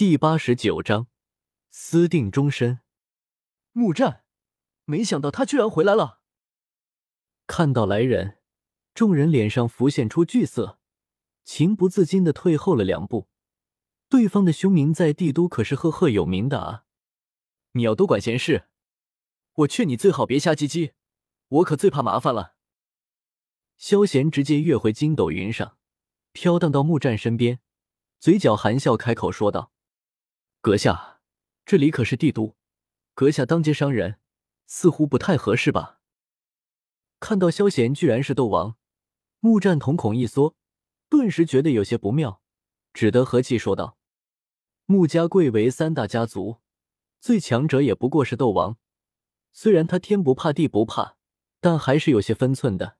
第八十九章私定终身。木战，没想到他居然回来了。看到来人，众人脸上浮现出惧色，情不自禁的退后了两步。对方的凶名在帝都可是赫赫有名的啊！你要多管闲事，我劝你最好别瞎唧唧，我可最怕麻烦了。萧贤直接跃回筋斗云上，飘荡到木战身边，嘴角含笑开口说道。阁下，这里可是帝都，阁下当街伤人，似乎不太合适吧？看到萧贤居然是斗王，木战瞳孔一缩，顿时觉得有些不妙，只得和气说道：“穆家贵为三大家族，最强者也不过是斗王。虽然他天不怕地不怕，但还是有些分寸的。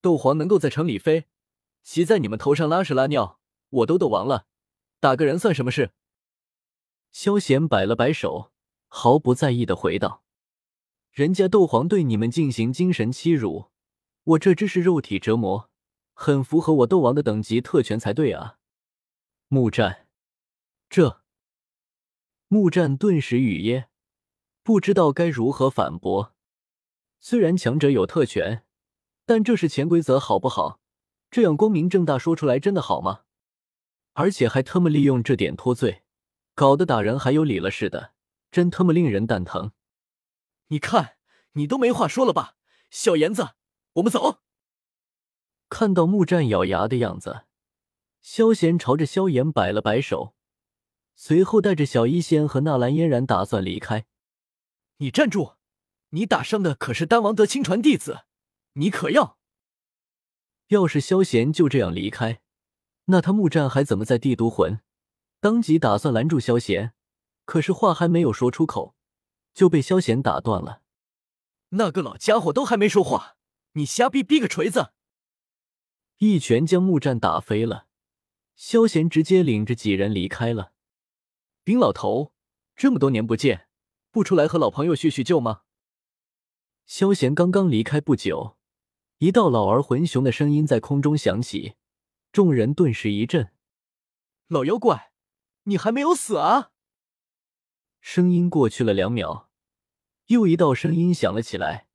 斗皇能够在城里飞，骑在你们头上拉屎拉尿，我都斗王了，打个人算什么事？”萧贤摆了摆手，毫不在意的回道：“人家斗皇对你们进行精神欺辱，我这只是肉体折磨，很符合我斗王的等级特权才对啊。”木战，这木战顿时语噎，不知道该如何反驳。虽然强者有特权，但这是潜规则，好不好？这样光明正大说出来，真的好吗？而且还特么利用这点脱罪。搞得打人还有理了似的，真他妈令人蛋疼！你看，你都没话说了吧，小严子，我们走。看到木战咬牙的样子，萧贤朝着萧炎摆了摆手，随后带着小医仙和纳兰嫣然打算离开。你站住！你打伤的可是丹王德亲传弟子，你可要？要是萧贤就这样离开，那他木战还怎么在帝都混？当即打算拦住萧贤，可是话还没有说出口，就被萧贤打断了。那个老家伙都还没说话，你瞎逼逼个锤子！一拳将木战打飞了。萧贤直接领着几人离开了。冰老头，这么多年不见，不出来和老朋友叙叙旧吗？萧贤刚刚离开不久，一道老而浑雄的声音在空中响起，众人顿时一震。老妖怪！你还没有死啊！声音过去了两秒，又一道声音响了起来。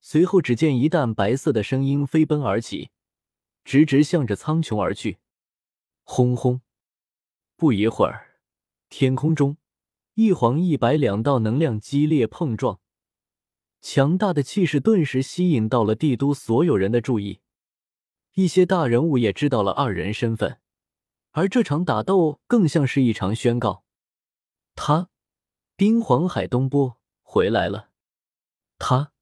随后，只见一弹白色的声音飞奔而起，直直向着苍穹而去。轰轰！不一会儿，天空中一黄一白两道能量激烈碰撞，强大的气势顿时吸引到了帝都所有人的注意。一些大人物也知道了二人身份。而这场打斗更像是一场宣告，他，冰皇海东波回来了。他，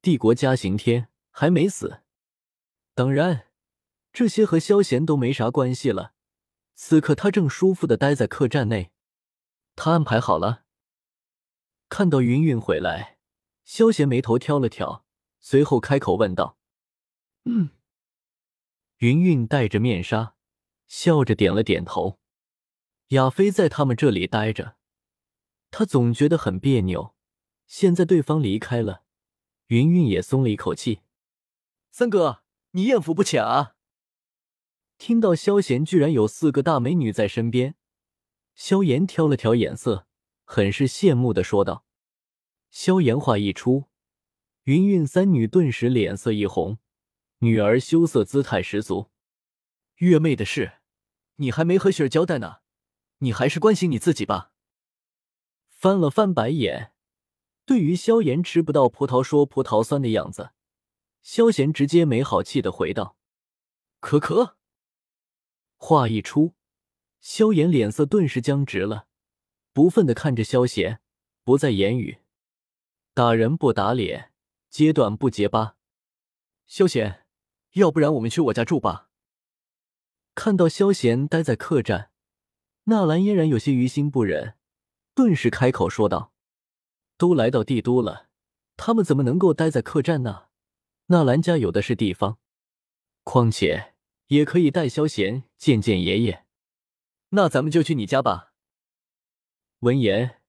帝国嘉刑天还没死。当然，这些和萧贤都没啥关系了。此刻他正舒服的待在客栈内，他安排好了。看到云云回来，萧贤眉头挑了挑，随后开口问道：“嗯。”云云戴着面纱。笑着点了点头。亚飞在他们这里待着，他总觉得很别扭。现在对方离开了，云云也松了一口气。三哥，你艳福不浅啊！听到萧贤居然有四个大美女在身边，萧炎挑了挑眼色，很是羡慕的说道。萧炎话一出，云云三女顿时脸色一红，女儿羞涩姿态十足。月妹的事。你还没和雪儿交代呢，你还是关心你自己吧。翻了翻白眼，对于萧炎吃不到葡萄说葡萄酸的样子，萧贤直接没好气的回道：“可可。”话一出，萧炎脸色顿时僵直了，不忿的看着萧贤，不再言语。打人不打脸，揭短不揭疤。萧贤，要不然我们去我家住吧。看到萧贤待在客栈，纳兰嫣然有些于心不忍，顿时开口说道：“都来到帝都了，他们怎么能够待在客栈呢？纳兰家有的是地方，况且也可以带萧贤见见爷爷。那咱们就去你家吧。”闻言，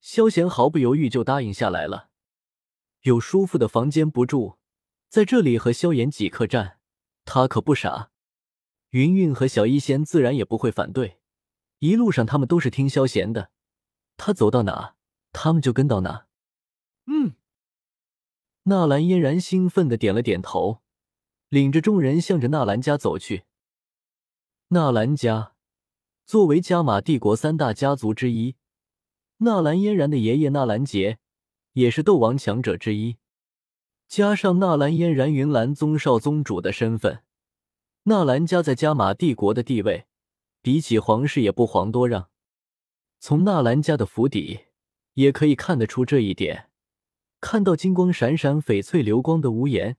萧贤毫不犹豫就答应下来了。有舒服的房间不住，在这里和萧炎挤客栈，他可不傻。云云和小医仙自然也不会反对，一路上他们都是听萧贤的，他走到哪，他们就跟到哪。嗯，纳兰嫣然兴奋的点了点头，领着众人向着纳兰家走去。纳兰家作为加玛帝国三大家族之一，纳兰嫣然的爷爷纳兰杰也是斗王强者之一，加上纳兰嫣然云岚宗少宗主的身份，纳兰家在加玛帝国的地位比起皇室也不遑多让。从纳兰家的府邸也可以看得出这一点。看到金光闪闪、翡翠流光的屋檐，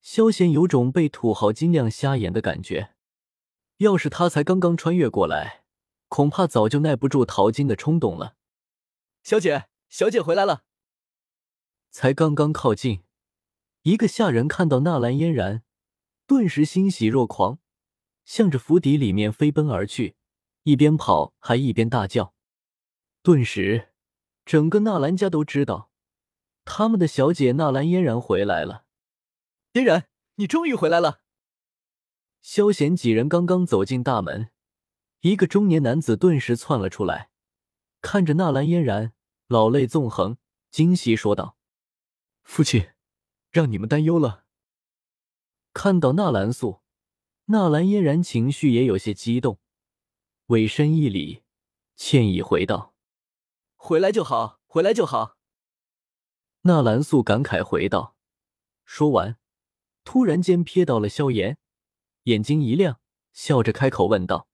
萧贤有种被土豪金亮瞎眼的感觉。要是他才刚刚穿越过来，恐怕早就耐不住淘金的冲动了。小姐，小姐回来了。才刚刚靠近，一个下人看到纳兰嫣然，顿时欣喜若狂，向着府邸里面飞奔而去，一边跑还一边大叫。顿时，整个纳兰家都知道。他们的小姐纳兰嫣然回来了，嫣然，你终于回来了。萧贤几人刚刚走进大门，一个中年男子顿时窜了出来，看着纳兰嫣然，老泪纵横，惊喜说道：“父亲，让你们担忧了。”看到纳兰素，纳兰嫣然情绪也有些激动，委身一礼，歉意回道：“回来就好，回来就好。”纳兰素感慨回道：“说完，突然间瞥到了萧炎，眼睛一亮，笑着开口问道：‘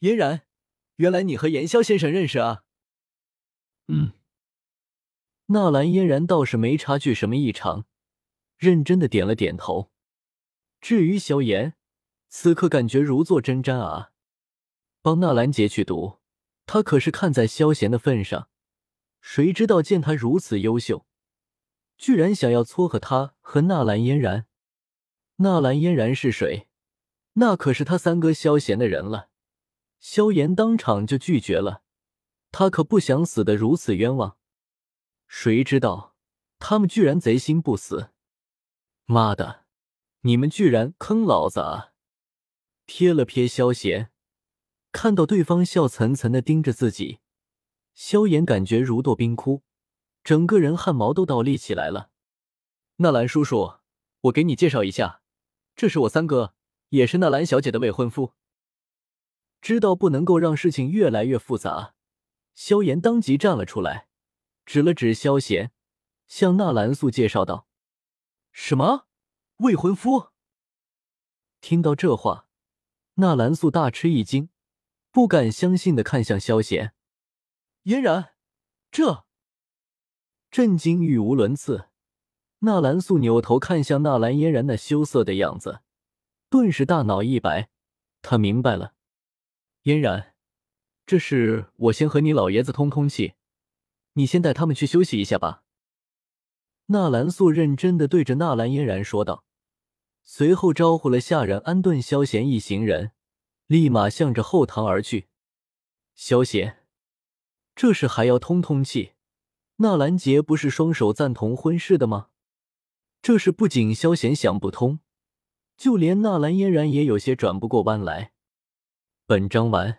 嫣然，原来你和炎萧先生认识啊？’嗯。”纳兰嫣然倒是没察觉什么异常，认真的点了点头。至于萧炎，此刻感觉如坐针毡啊！帮纳兰杰去毒，他可是看在萧炎的份上，谁知道见他如此优秀。居然想要撮合他和纳兰嫣然，纳兰嫣然是谁？那可是他三哥萧炎的人了。萧炎当场就拒绝了，他可不想死的如此冤枉。谁知道他们居然贼心不死！妈的，你们居然坑老子啊！瞥了瞥萧炎，看到对方笑涔涔的盯着自己，萧炎感觉如堕冰窟。整个人汗毛都倒立起来了。纳兰叔叔，我给你介绍一下，这是我三哥，也是纳兰小姐的未婚夫。知道不能够让事情越来越复杂，萧炎当即站了出来，指了指萧炎，向纳兰素介绍道：“什么未婚夫？”听到这话，纳兰素大吃一惊，不敢相信的看向萧贤，嫣然，这……震惊语无伦次，纳兰素扭头看向纳兰嫣然那羞涩的样子，顿时大脑一白，他明白了。嫣然，这事我先和你老爷子通通气，你先带他们去休息一下吧。纳兰素认真的对着纳兰嫣然说道，随后招呼了下人安顿萧贤一行人，立马向着后堂而去。萧贤，这事还要通通气？纳兰杰不是双手赞同婚事的吗？这事不仅萧贤想不通，就连纳兰嫣然也有些转不过弯来。本章完。